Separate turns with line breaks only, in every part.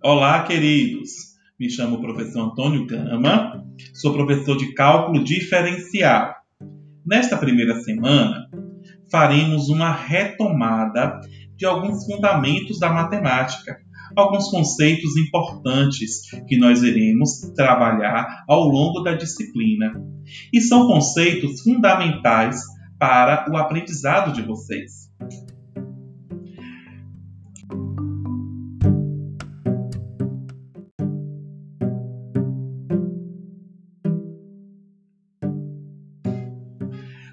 Olá, queridos! Me chamo professor Antônio Gama, sou professor de cálculo diferencial. Nesta primeira semana, faremos uma retomada de alguns fundamentos da matemática, alguns conceitos importantes que nós iremos trabalhar ao longo da disciplina. E são conceitos fundamentais para o aprendizado de vocês.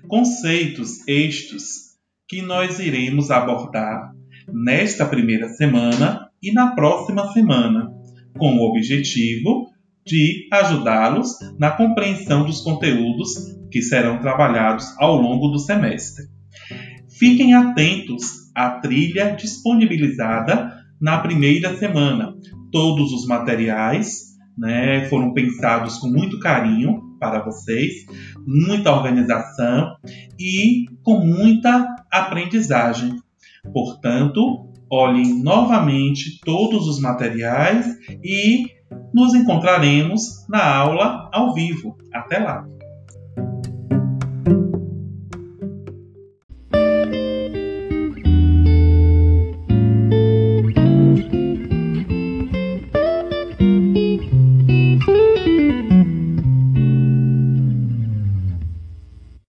Conceitos estes que nós iremos abordar nesta primeira semana e na próxima semana, com o objetivo de ajudá-los na compreensão dos conteúdos que serão trabalhados ao longo do semestre. Fiquem atentos à trilha disponibilizada na primeira semana. Todos os materiais né, foram pensados com muito carinho para vocês, muita organização e com muita aprendizagem. Portanto, olhem novamente todos os materiais e nos encontraremos na aula ao vivo. Até lá!